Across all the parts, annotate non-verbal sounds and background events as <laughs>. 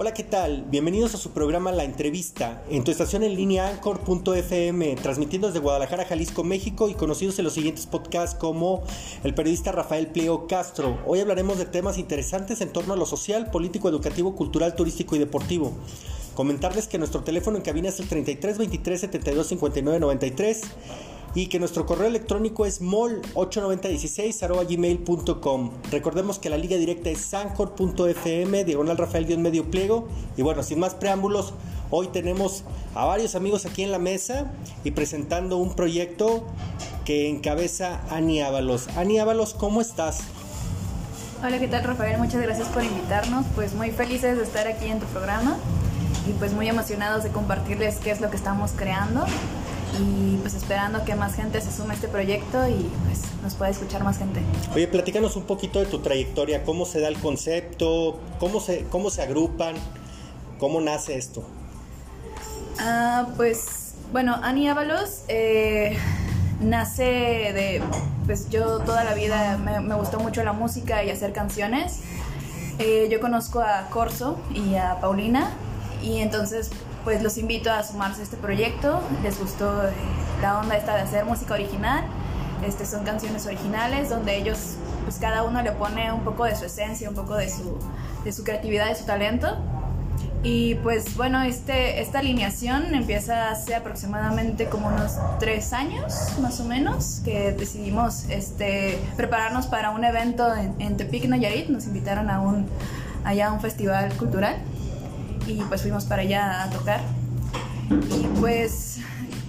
Hola, ¿qué tal? Bienvenidos a su programa La Entrevista, en tu estación en línea Anchor.fm, transmitiendo desde Guadalajara, Jalisco, México y conocidos en los siguientes podcasts como el periodista Rafael Pliego Castro. Hoy hablaremos de temas interesantes en torno a lo social, político, educativo, cultural, turístico y deportivo. Comentarles que nuestro teléfono en cabina es el 33 23 72 59 93 y que nuestro correo electrónico es mol8916.gmail.com. Recordemos que la liga directa es sancor.fm, diagonal Rafael medio pliego. Y bueno, sin más preámbulos, hoy tenemos a varios amigos aquí en la mesa y presentando un proyecto que encabeza Ani Ábalos. Ani Ábalos, ¿cómo estás? Hola, ¿qué tal Rafael? Muchas gracias por invitarnos. Pues muy felices de estar aquí en tu programa y pues muy emocionados de compartirles qué es lo que estamos creando y pues esperando que más gente se sume a este proyecto y pues nos pueda escuchar más gente. Oye, platícanos un poquito de tu trayectoria, cómo se da el concepto, cómo se, cómo se agrupan, cómo nace esto. Ah, pues bueno, Ani Ábalos eh, nace de, pues yo toda la vida me, gustó mucho la música y hacer canciones. Eh, yo conozco a Corso y a Paulina y entonces pues los invito a sumarse a este proyecto. Les gustó eh, la onda esta de hacer música original. Este, son canciones originales donde ellos, pues cada uno le pone un poco de su esencia, un poco de su, de su creatividad, de su talento. Y pues bueno, este, esta alineación empieza hace aproximadamente como unos tres años, más o menos, que decidimos este, prepararnos para un evento en, en Tepic, Nayarit. Nos invitaron a un, allá a un festival cultural y pues fuimos para allá a tocar. Y pues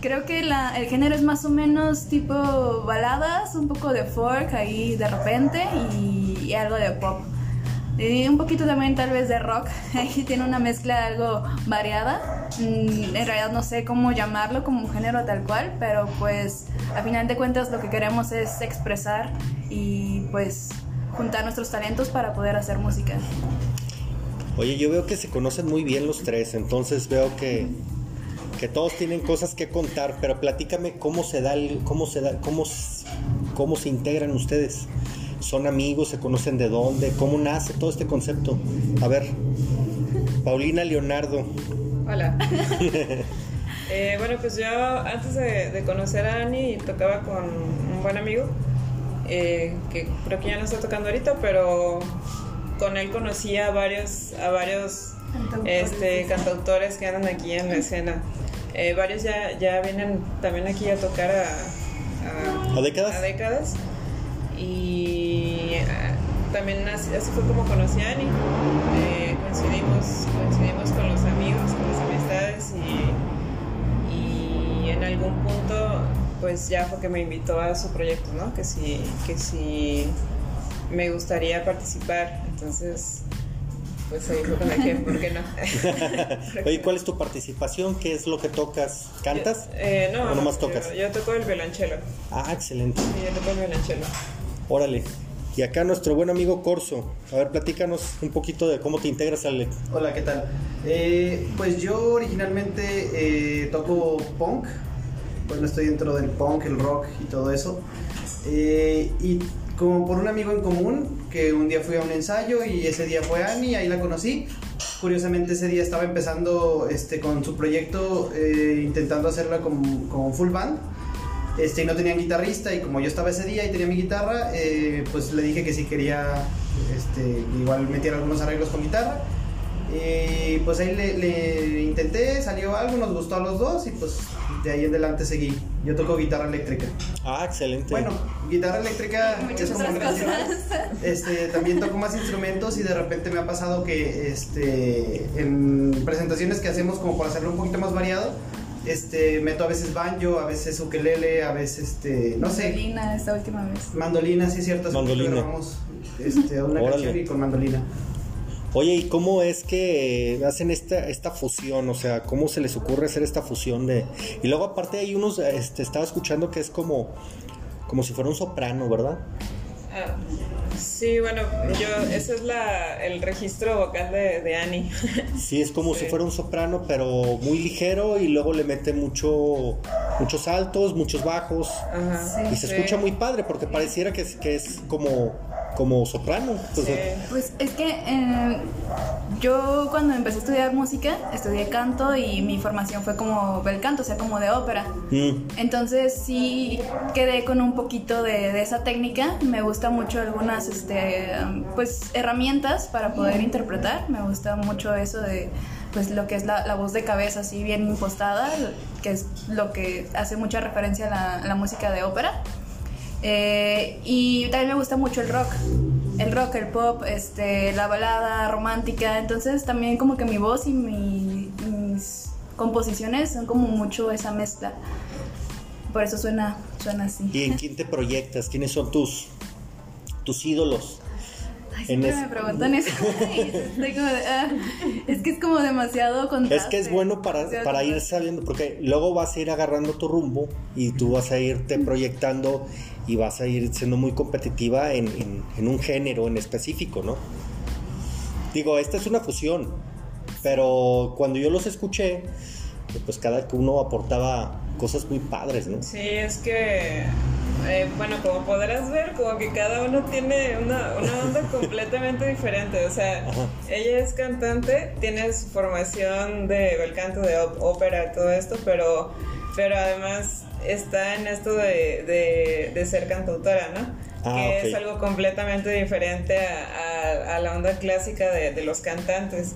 creo que la, el género es más o menos tipo baladas, un poco de folk ahí de repente y, algo de pop. Y un poquito también tal vez de rock, <laughs> ahí tiene una mezcla algo variada. Mm, en realidad no sé cómo llamarlo como un género tal cual, pero pues a final de cuentas lo que queremos es expresar y pues juntar nuestros talentos para poder hacer música. Oye, yo veo que se conocen muy bien los tres, entonces veo que, que todos tienen cosas que contar, pero platícame cómo se da el, cómo se da, cómo, cómo se integran ustedes. ¿Son amigos? ¿Se conocen de dónde? ¿Cómo nace todo este concepto? A ver, Paulina Leonardo. Hola. <laughs> <laughs> Eh, bueno, pues yo antes de, conocer a Ani tocaba con un buen amigo, eh, que creo que ya no está tocando ahorita, pero con él conocí a varios, a varios este, cantautores que andan aquí en la escena. Eh, varios ya, ya vienen también aquí a tocar a, a, décadas? a décadas. Y ah, también así, fue como conocí a Ani. Eh, coincidimos, coincidimos con los amigos, con las amistades y, y en algún punto pues ya fue que me invitó a su proyecto, ¿no? Que si, que si me gustaría participar. Entonces, pues ahí fue con que, ¿por qué no? <laughs> Oye, ¿cuál es tu participación? ¿Qué es lo que tocas? ¿Cantas? eh, no, ¿O nomás tocas? Yo, toco el violonchelo. Ah, excelente. Sí, yo toco el violonchelo. Órale. Y acá nuestro buen amigo Corso. A ver, platícanos un poquito de cómo te integras al... Hola, ¿qué tal? Eh, pues yo originalmente eh, toco punk. Bueno, estoy dentro del punk, el rock y todo eso. Eh, y como por un amigo en común, que un día fui a un ensayo y ese día fue Annie, ahí la conocí. Curiosamente ese día estaba empezando este, con su proyecto, eh, intentando hacerla con, full band. Este, y no tenían guitarrista y como yo estaba ese día y tenía mi guitarra, eh, pues le dije que si quería este, igual meter algunos arreglos con guitarra. Y pues ahí le, le, intenté, salió algo, nos gustó a los dos y pues de ahí en adelante seguí. Yo toco guitarra eléctrica. Ah, excelente. Bueno, guitarra eléctrica es como este, también toco más instrumentos y de repente me ha pasado que este, en presentaciones que hacemos como para hacerlo un poquito más variado, este, meto a veces banjo, a veces ukelele, a veces este, no sé. Mandolina esta última vez. Mandolina, sí, cierto. Mandolina. este, una canción y con mandolina. Oye, ¿y cómo es que hacen esta, esta fusión? O sea, ¿cómo se les ocurre hacer esta fusión de... Y luego aparte hay unos, este, estaba escuchando que es como, como si fuera un soprano, ¿verdad? Ah, sí, bueno, yo, ese es la, el registro vocal de, de Annie. Sí, es como si <laughs> fuera un soprano, pero muy ligero y luego le mete mucho muchos altos, muchos bajos. Ajá. Y se Sí. escucha muy padre porque pareciera que es, que es como, como soprano. Pues, Sí. Pues es que eh, yo cuando empecé a estudiar música, estudié canto y mi formación fue como bel canto, o sea, como de ópera. mm, Entonces sí quedé con un poquito de, de esa técnica. Me gusta mucho algunas este, pues, herramientas para poder interpretar. Me gusta mucho eso de pues, lo que es la, la voz de cabeza así bien impostada, que es lo que hace mucha referencia a la, a la música de ópera. Eh, y también me gusta mucho el rock. El rock, el pop, este, la balada romántica. Entonces también como que mi voz y mi- mis composiciones son como mucho esa mezcla. Por eso suena, suena así. ¿Y en quién te proyectas? ¿Quiénes son tus, tus ídolos? Ay, en siempre es- me preguntan eso. <laughs> <laughs> Estoy como de, ah, es que es como demasiado contraste. Es que es bueno para, para ir sabiendo, porque luego vas a ir agarrando tu rumbo y tú vas a irte proyectando y vas a ir siendo muy competitiva en, en- en un género en específico, ¿no? Digo, esta es una fusión, pero cuando yo los escuché, pues cada uno aportaba cosas muy padres, ¿no? Sí, es que, eh, bueno, como podrás ver, como que cada uno tiene una, una onda <laughs> completamente diferente. O sea, Ajá. ella es cantante, tiene su formación de bel canto, de ópera, todo esto, pero, pero además está en esto de, de, de ser cantautora, ¿no? Ah, que es algo completamente diferente a, a- a la onda clásica de, de los cantantes.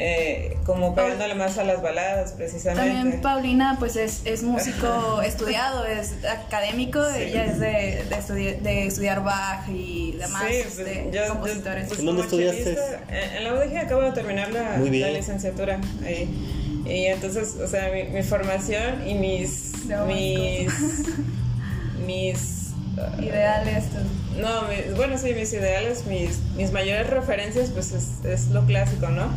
Eh, como pegándole más a las baladas, precisamente. También Paulina pues es, es músico <laughs> estudiado, es académico, Sí. ella es de, de, estudi- de estudiar Bach y demás Sí, pues, este, yo- yo- compositores. pues, ¿En dónde estudiaste? chelista, En, la UDG acabo de terminar la, Muy bien. la licenciatura. ahí. Y entonces, o sea, mi, mi formación y mis. No, mis. <laughs> mis. uh, Ideales. no, mis- bueno, sí, mis ideales, mis, mis mayores referencias, pues es, es lo clásico, ¿no?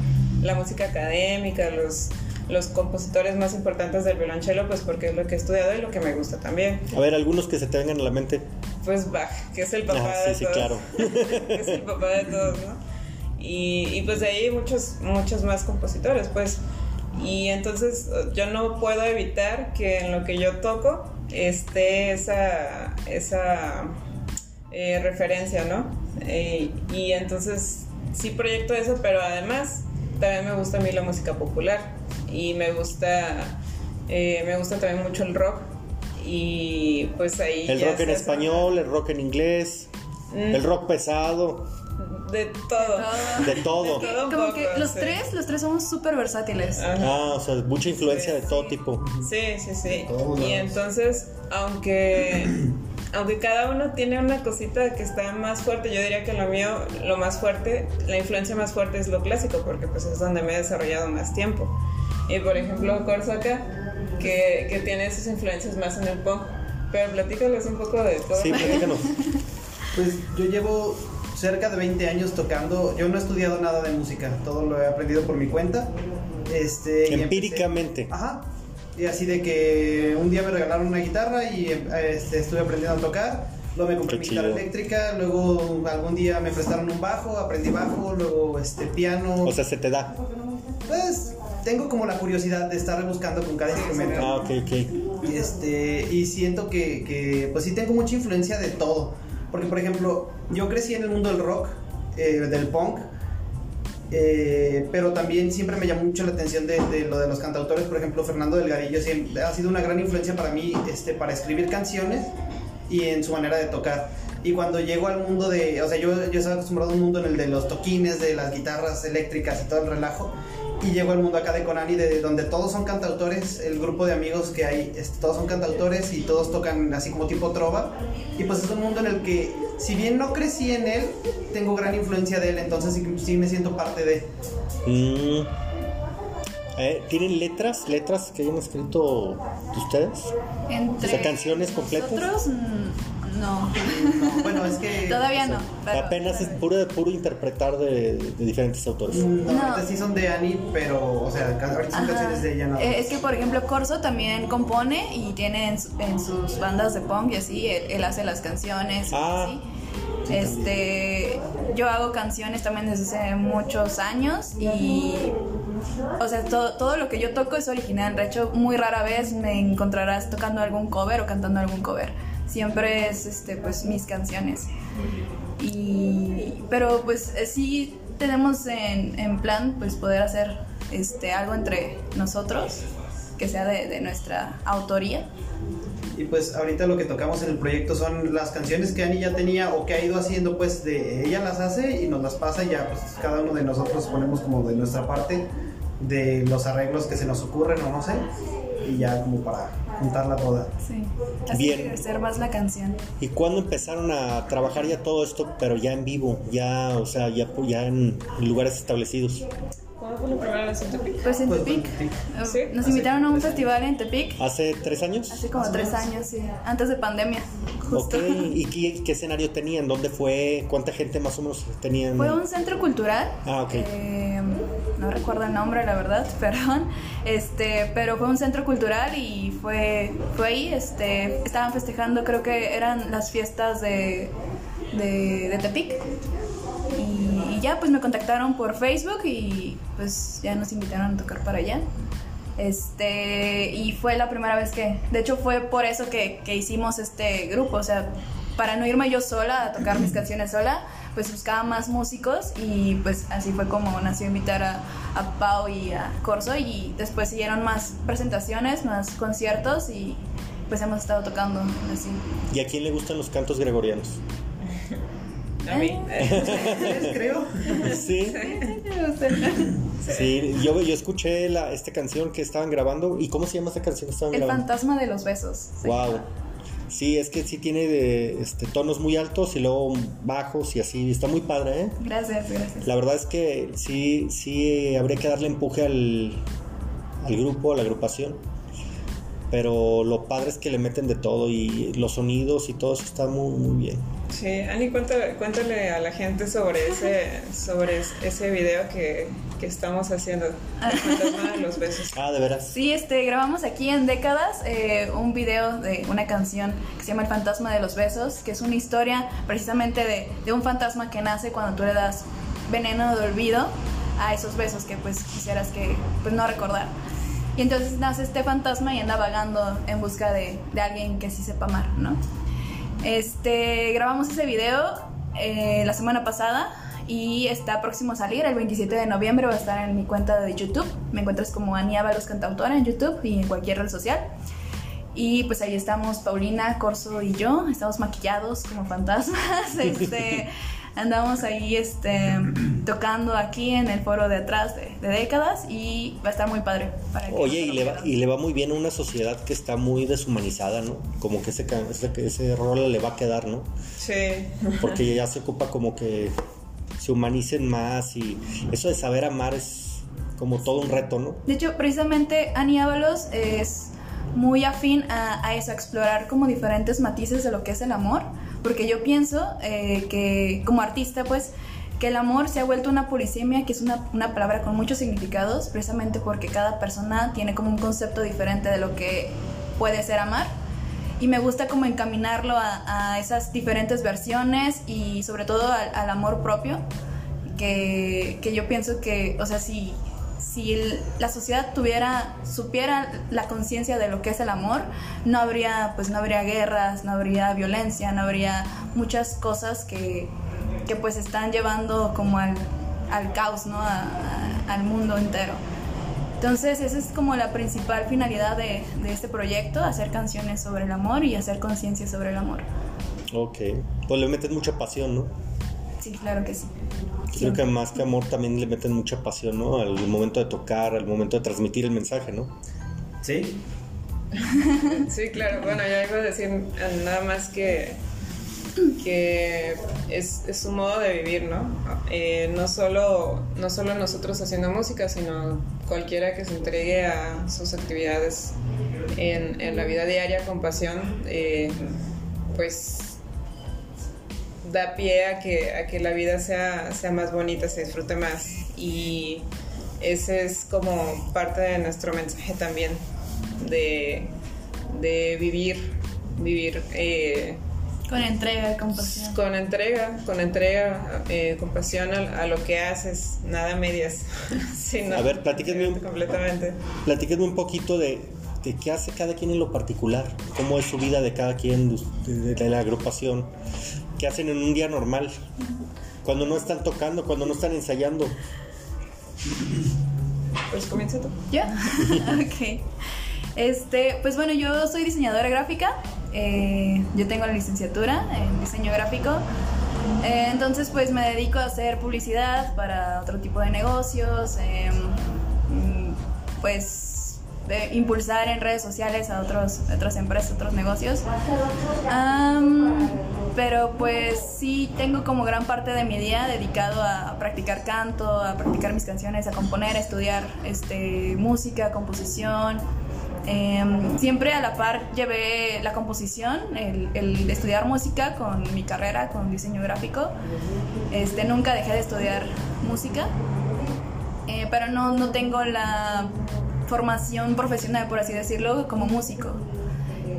La música académica, los, los compositores más importantes del violonchelo, pues porque es lo que he estudiado y lo que me gusta también. A ver, algunos que se te vengan a la mente. Pues Bach, que es el papá Ah, sí, de sí, todos. claro. que <laughs> es el papá de todos, ¿no? Y, y pues de ahí muchos, muchos más compositores, pues. Y entonces yo no puedo evitar que en lo que yo toco esté esa, esa eh, referencia, ¿no? Eh, y entonces sí proyecto eso, pero además también me gusta a mí la música popular y me gusta, eh, me gusta también mucho el rock y pues ahí... El ya rock en español, el rock en inglés, Mm. el rock pesado, De todo. de todo. De todo. un Como poco, que los sí. tres, los tres somos súper versátiles. Ajá. Ah, o sea, mucha influencia Sí, de todo sí. tipo. Sí, sí, sí. Y entonces, aunque, aunque cada uno tiene una cosita que está más fuerte, yo diría que lo mío, lo más fuerte, la influencia más fuerte es lo clásico, porque pues es donde me he desarrollado más tiempo. Y por ejemplo, Corso acá, que, que tiene sus influencias más en el punk. Pero platícales un poco de todo. Sí, platícanos. <laughs> Pues yo llevo cerca de 20 años tocando. Yo no he estudiado nada de música, todo lo he aprendido por mi cuenta. Este, y empecé- Empíricamente. Ajá. Y así de que un día me regalaron una guitarra y este, estuve aprendiendo a tocar. Luego me compré mi guitarra eléctrica. Luego algún día me prestaron un bajo, aprendí bajo. Luego este piano. O sea, se te da. pues tengo como la curiosidad de estar buscando con cada instrumento. Ah, ok, ok. Y, Este, y siento que, que, pues sí tengo mucha influencia de todo. Porque, por ejemplo, yo crecí en el mundo del rock, eh, del punk, eh, pero también siempre me llamó mucho la atención de, de lo de los cantautores. Por ejemplo, Fernando Delgadillo siempre, ha sido una gran influencia para mí este, para escribir canciones y en su manera de tocar. Y cuando llego al mundo de, o sea, yo, yo estaba acostumbrado a un mundo en el de los toquines, de las guitarras eléctricas y todo el relajo. Y llego al mundo acá de Conani, de donde todos son cantautores, el grupo de amigos que hay, este, todos son cantautores y todos tocan así como tipo trova. Y pues es un mundo en el que, si bien no crecí en él, tengo gran influencia de él, entonces sí, sí me siento parte de. Mm. Eh, ¿Tienen letras? ¿Letras que hayan escrito ustedes? Entre O sea, canciones completas. Nosotros, mm, no. No, bueno, es que. <laughs> Todavía no. pero- Apenas es puro, puro interpretar de, de diferentes autores. Mm, No, No. sí son de Annie, pero, o sea, ahorita son Ajá. canciones de ella nada Eh. Es que, por ejemplo, Corso también compone y tiene en, su- en sus bandas de punk y así, él, él hace las canciones. y Ah. así. Este, yo hago canciones también desde hace muchos años y o sea, todo, todo lo que yo toco es original. De hecho, muy rara vez me encontrarás tocando algún cover o cantando algún cover. Siempre es, este, pues, mis canciones. Y, pero, pues, eh, sí tenemos en, en plan, pues, poder hacer este, algo entre nosotros que sea de, de nuestra autoría. Y pues ahorita lo que tocamos en el proyecto son las canciones que Ani ya tenía o que ha ido haciendo, pues de ella las hace y nos las pasa y ya pues cada uno de nosotros ponemos como de nuestra parte de los arreglos que se nos ocurren o no sé y ya como para juntarla toda. Sí, así Bien. más la canción. ¿Y cuándo empezaron a trabajar ya todo esto, pero ya en vivo, ya, o sea, ya, ya en lugares establecidos? ¿Cuándo fue la primera vez en Tepic? Pues en Pues, Tepic. Sí. Nos invitaron a un festival en Tepic ¿Hace tres años? hace como tres años, sí, antes de pandemia, justo. Ok, ¿y qué, qué escenario tenían? ¿Dónde fue? ¿Cuánta gente más o menos tenían? Fue un centro cultural. Ah, ok. eh, no recuerdo el nombre, la verdad, <laughs> perdón. Este, pero fue un centro cultural y fue, fue ahí. Este, estaban festejando, creo que eran las fiestas de, de, de Tepic. Y, ya, pues me contactaron por Facebook y pues ya nos invitaron a tocar para allá. Este, y fue la primera vez que, de hecho fue por eso que, que hicimos este grupo, o sea, para no irme yo sola a tocar mis <laughs> canciones sola, pues buscaba más músicos y pues así fue como nació invitar a, a Pau y a Corso y después siguieron más presentaciones, más conciertos y pues hemos estado tocando así. ¿Y a quién le gustan los cantos gregorianos? A mí. Creo. Sí, sí, yo, yo escuché la, esta canción que estaban grabando. ¿Y cómo se llama esta canción que estaban El grabando? fantasma de los besos. Wow. Sí, es que sí tiene de, este, tonos muy altos y luego bajos y así. Está muy padre, ¿eh? Gracias, gracias. La verdad es que sí, sí habría que darle empuje al, al grupo, a la agrupación. Pero lo padre es que le meten de todo y los sonidos y todo eso está muy, muy bien. Sí, Ani, cuéntale, cuéntale a la gente sobre ese, sobre es- ese video que, que estamos haciendo, El fantasma de los besos. Ah, de veras. Sí, este, grabamos aquí en Décadas eh, un video de una canción que se llama El fantasma de los besos, que es una historia precisamente de, de un fantasma que nace cuando tú le das veneno de olvido a esos besos que pues quisieras que pues no recordar. Y entonces nace este fantasma y anda vagando en busca de, de alguien que sí sepa amar, ¿no? Este, grabamos ese video eh, la semana pasada y está próximo a salir, el 27 de noviembre va a estar en mi cuenta de YouTube. Me encuentras como Ani Ábalos Cantautora en YouTube y en cualquier red social. Y pues ahí estamos Paulina, Corso y yo, estamos maquillados como fantasmas. <laughs> Este, andamos ahí este, tocando aquí en el foro de atrás de, de décadas y va a estar muy padre. Para que Oye, y le, va, y le va muy bien a una sociedad que está muy deshumanizada, ¿no? Como que ese, ese, ese rol le va a quedar, ¿no? Sí, Porque ya se ocupa como que se humanicen más y eso de saber amar es como todo un reto, ¿no? De hecho, precisamente Ani Ábalos es muy afín a, a eso, a explorar como diferentes matices de lo que es el amor, porque yo pienso eh, que como artista, pues, que el amor se ha vuelto una polisemia, que es una, una palabra con muchos significados, precisamente porque cada persona tiene como un concepto diferente de lo que puede ser amar. Y me gusta como encaminarlo a, a esas diferentes versiones y sobre todo al, al amor propio, que, que yo pienso que, o sea, si, si el- la sociedad tuviera, supiera la conciencia de lo que es el amor, no habría, pues no habría guerras, no habría violencia, no habría muchas cosas que, que pues están llevando como al, al caos, ¿no? A- a- al mundo entero. Entonces, esa es como la principal finalidad de, de este proyecto, hacer canciones sobre el amor y hacer conciencia sobre el amor. Ok. Pues le meten mucha pasión, ¿no? Sí, claro que sí. Creo que más que amor también le meten mucha pasión, ¿no? Al momento de tocar, al momento de transmitir el mensaje, ¿no? Sí. <laughs> sí, claro. Bueno, yo iba a decir nada más que, que es, es un modo de vivir, ¿no? Eh, no, solo, no solo nosotros haciendo música, sino cualquiera que se entregue a sus actividades en, en la vida diaria con pasión, eh, pues da pie a que, a que la vida sea, sea más bonita, se disfrute más. Y ese es como parte de nuestro mensaje también, de, de vivir, vivir eh, Con entrega, con pasión. Con entrega, con entrega, eh, con pasión a, a lo que haces, nada medias. <laughs> A ver, platíquenme un- Completamente. Platíquenme un poquito de, de qué hace cada quien en lo particular, cómo es su vida de cada quien de, de- de la agrupación, qué hacen en un día normal, cuando no están tocando, cuando no están ensayando. Pues comienza tú. ¿Yo? <laughs> ok. Este, pues bueno, yo soy diseñadora gráfica. eh, yo tengo la licenciatura en diseño gráfico. eh, entonces, pues me dedico a hacer publicidad para otro tipo de negocios. em, pues de impulsar en redes sociales a otros, otras empresas, otros negocios. Am, pero pues sí tengo como gran parte de mi día dedicado a practicar canto, a practicar mis canciones, a componer, a estudiar este, música, composición. Em, siempre a la par llevé la composición, el, estudiar música con mi carrera, con diseño gráfico. Este, nunca dejé de estudiar música, eh, pero no, no tengo la formación profesional, por así decirlo, como músico.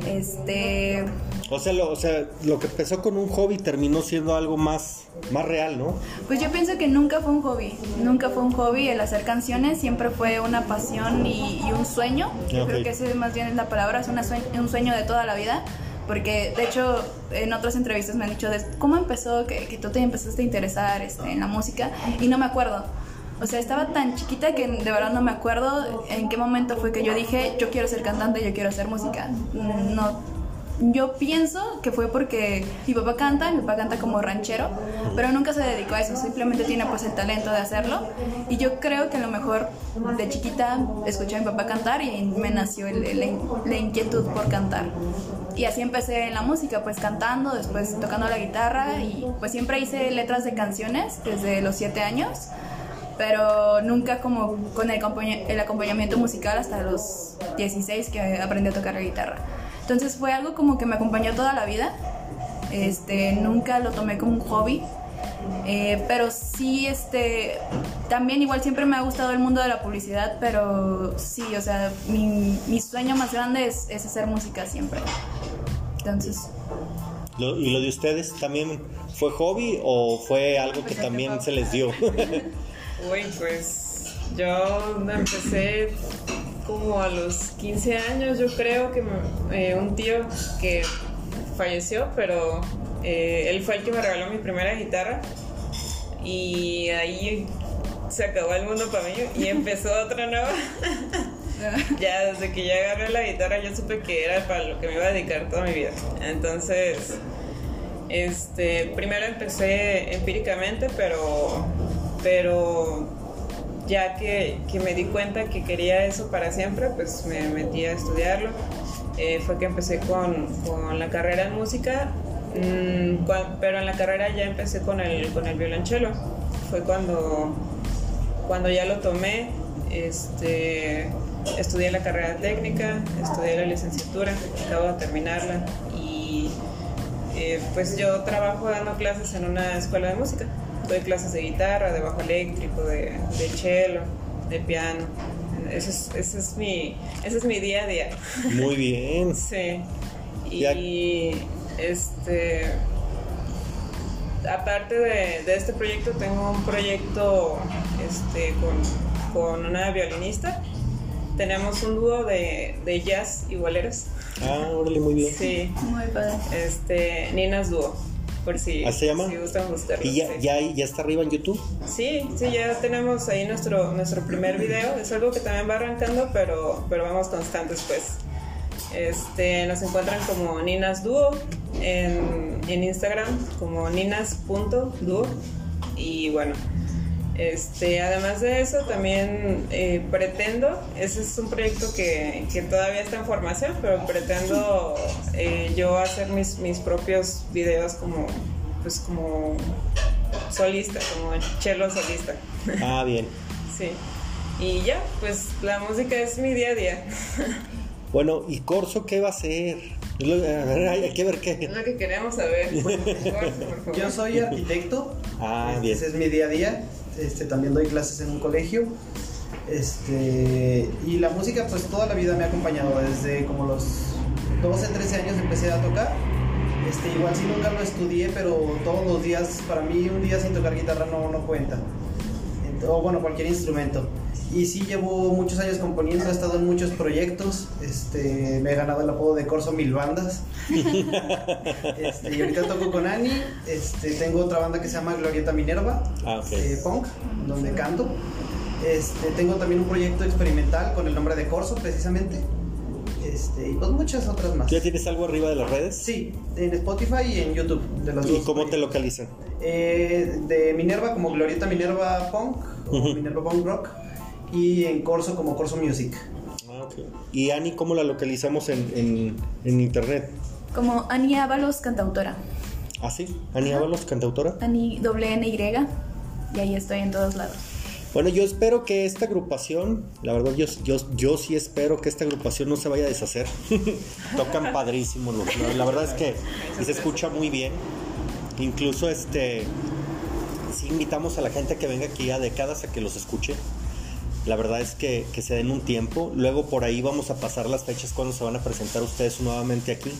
Este, O sea, lo, o sea, lo que empezó con un hobby terminó siendo algo más, más real, ¿no? Pues yo pienso que nunca fue un hobby, nunca fue un hobby el hacer canciones, siempre fue una pasión y, y un sueño. Yo Ok. creo que ese más bien es la palabra, es una un sueño de toda la vida. Porque de hecho en otras entrevistas me han dicho de cómo empezó, que, que tú te empezaste a interesar este, en la música y no me acuerdo. O sea, estaba tan chiquita que de verdad no me acuerdo en qué momento fue que yo dije, yo quiero ser cantante, yo quiero hacer música. No, yo pienso que fue porque mi papá canta, mi papá canta como ranchero, pero nunca se dedicó a eso, simplemente tiene pues el talento de hacerlo. Y yo creo que a lo mejor de chiquita escuché a mi papá cantar y me nació el- el- la inquietud por cantar. Y así empecé en la música, pues cantando, después tocando la guitarra y pues siempre hice letras de canciones desde los 7 años, pero nunca como con el, el acompañamiento musical hasta los 16 que aprendí a tocar la guitarra. Entonces fue algo como que me acompañó toda la vida, este, nunca lo tomé como un hobby, eh, pero sí, este, también igual siempre me ha gustado el mundo de la publicidad, pero sí, o sea, mi, mi sueño más grande es, es hacer música siempre. Entonces, Lo- ¿Y lo de ustedes también fue hobby o fue algo que también se les dio? <laughs> Uy, pues yo empecé como a los 15 años, yo creo que eh, un tío que falleció, pero eh, él fue el que me regaló mi primera guitarra y ahí se acabó el mundo para mí y empezó otra nueva. <laughs> ya desde que ya agarré la guitarra yo supe que era para lo que me iba a dedicar toda mi vida. Entonces, este, primero empecé empíricamente, pero, pero ya que, que me di cuenta que quería eso para siempre, pues me metí a estudiarlo. Eh, fue que empecé con, con la carrera en música, mm, pero en la carrera ya empecé con el, con el violonchelo. Fue cuando, cuando ya lo tomé, este, estudié la carrera técnica, estudié la licenciatura, acabo de terminarla y eh, pues yo trabajo dando clases en una escuela de música. Doy clases de guitarra, de bajo eléctrico, de, de cello, de piano. Ese es, ese es mi, ese es mi día a día. Muy bien. <laughs> Sí. Ya- Y este aparte de, de este proyecto tengo un proyecto este, con, con una violinista. Tenemos un dúo de, de jazz y boleros. Ah, órale, muy bien. Sí. muy padre. Este, Ninas Dúo. Por si, ¿Así se llama? si gustan buscarlo. ¿Y ya, sí. ya, ya está arriba en YouTube? Sí, sí, ya tenemos ahí nuestro, nuestro primer video. Es algo que también va arrancando, pero, pero vamos constantes, pues. Este, nos encuentran como Ninas Duo en, en Instagram, como ninas.duo. Y bueno, este, además de eso, también eh, pretendo, ese es un proyecto que, que todavía está en formación, pero pretendo eh, yo hacer mis, mis propios videos como, pues como solista, como cello solista. Ah, bien. <laughs> Sí. Y ya, pues la música es mi día a día. <laughs> Bueno, ¿y Corso qué va a hacer? Es lo- a ver, hay que ver Es qué. lo que queremos saber. Por <laughs> favor. Yo soy arquitecto. Ah, bien. Ese es mi día a día. Este, también doy clases en un colegio. Este, y la música pues toda la vida me ha acompañado. Desde como los 12, 13 años empecé a tocar. Este, igual si nunca lo estudié, pero todos los días, para mí un día sin tocar guitarra no, no cuenta. O bueno, cualquier instrumento. Y sí llevo muchos años componiendo, he estado en muchos proyectos, este, me he ganado el apodo de Corso Mil Bandas. <laughs> Este, y ahorita toco con Ani, este, tengo otra banda que se llama Glorieta Minerva, Ah, eh, punk, donde canto. Este, tengo también un proyecto experimental con el nombre de Corso, precisamente. Este, y pues muchas otras más. ¿Tú ya tienes algo arriba de las redes? Sí, en Spotify y en YouTube. De ¿Y dos cómo te localizan? Eh, de Minerva como Glorieta Minerva Punk o Ujú. Minerva Punk Rock. Y en Corso como Corso Music. Ah, ok. ¿Y Ani cómo la localizamos en, en, en internet? Como Ani Ábalos, cantautora. ¿Ah, sí? Ani. Ábalos, cantautora. Ani doble N Y. Y ahí estoy en todos lados. Bueno, yo espero que esta agrupación, la verdad, yo, yo, yo sí espero que esta agrupación no se vaya a deshacer. <laughs> Tocan padrísimo, ¿no? La- la verdad es que se escucha muy bien. Incluso este invitamos a la gente que venga aquí a décadas a que los escuche. La verdad es que, que se den un tiempo. Luego por ahí vamos a pasar las fechas cuando se van a presentar ustedes nuevamente aquí.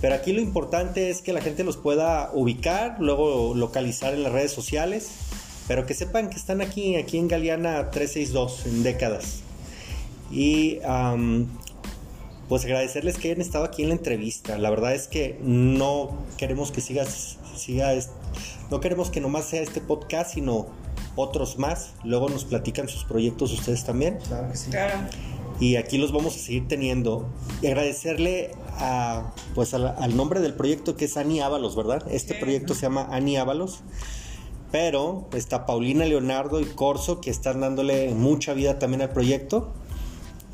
Pero aquí lo importante es que la gente los pueda ubicar, luego localizar en las redes sociales, pero que sepan que están aquí, aquí en Galeana 362, en décadas. Y pues agradecerles que hayan estado aquí en la entrevista. La verdad es que no queremos que sigas, siga, no queremos que nomás sea este podcast, sino otros más. Luego nos platican sus proyectos ustedes también Claro que sí. Claro. y aquí los vamos a seguir teniendo. Y agradecerle a, pues al, al nombre del proyecto que es Ani Ábalos, ¿verdad? Este Sí. proyecto se llama Ani Ábalos. Pero está Paulina Leonardo y Corso que están dándole mucha vida también al proyecto.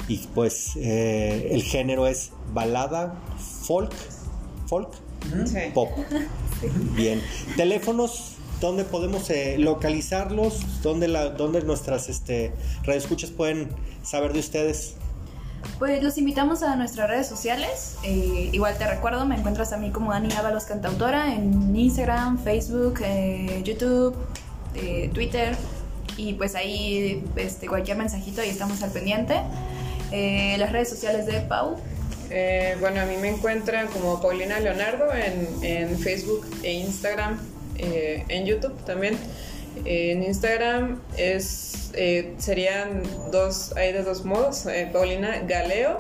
Y pues eh, el género es balada, folk, folk. Sí. pop. <laughs> Bien. Teléfonos, ¿dónde podemos eh, localizarlos? ¿Dónde, la, dónde nuestras este, radioescuchas pueden saber de ustedes? Pues los invitamos a nuestras redes sociales. Eh, igual te recuerdo, me encuentras a mí como Dani Ábalos Cantautora en Instagram, Facebook, eh, YouTube, eh, Twitter. Y pues ahí este, cualquier mensajito y estamos al pendiente. Las redes sociales de Pau. Eh, bueno, a mí me encuentran como Paulina Leonardo en, en Facebook e Instagram, eh, en YouTube también. En Instagram es eh, serían dos, hay de dos modos, eh, Paulina Galeo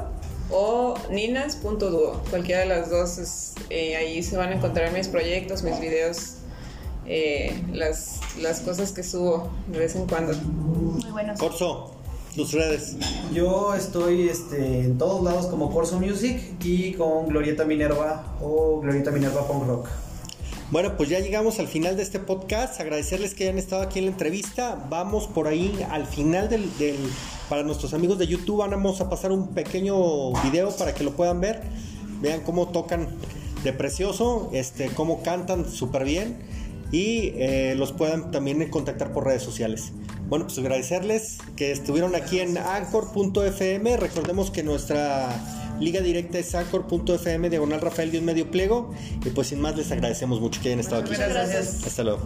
o ninas.duo. Cualquiera de las dos, es, eh, ahí se van a encontrar mis proyectos, mis videos, eh, las, las cosas que subo de vez en cuando. Muy buenos. Corso, tus redes. Yo estoy este, en todos lados como Corso Music y con Glorieta Minerva o Glorieta Minerva Punk Rock. Bueno, pues ya llegamos al final de este podcast. Agradecerles que hayan estado aquí en la entrevista. Vamos por ahí al final del, del- para nuestros amigos de YouTube. Vamos a pasar un pequeño video para que lo puedan ver. Vean cómo tocan de precioso, este, cómo cantan súper bien y eh, los puedan también contactar por redes sociales. Bueno, pues agradecerles que estuvieron aquí en anchor.fm. Recordemos que nuestra liga directa es anchor.fm diagonal Rafael de un medio pliego. Y pues sin más les agradecemos mucho que hayan estado aquí. Muchas gracias. Hasta luego.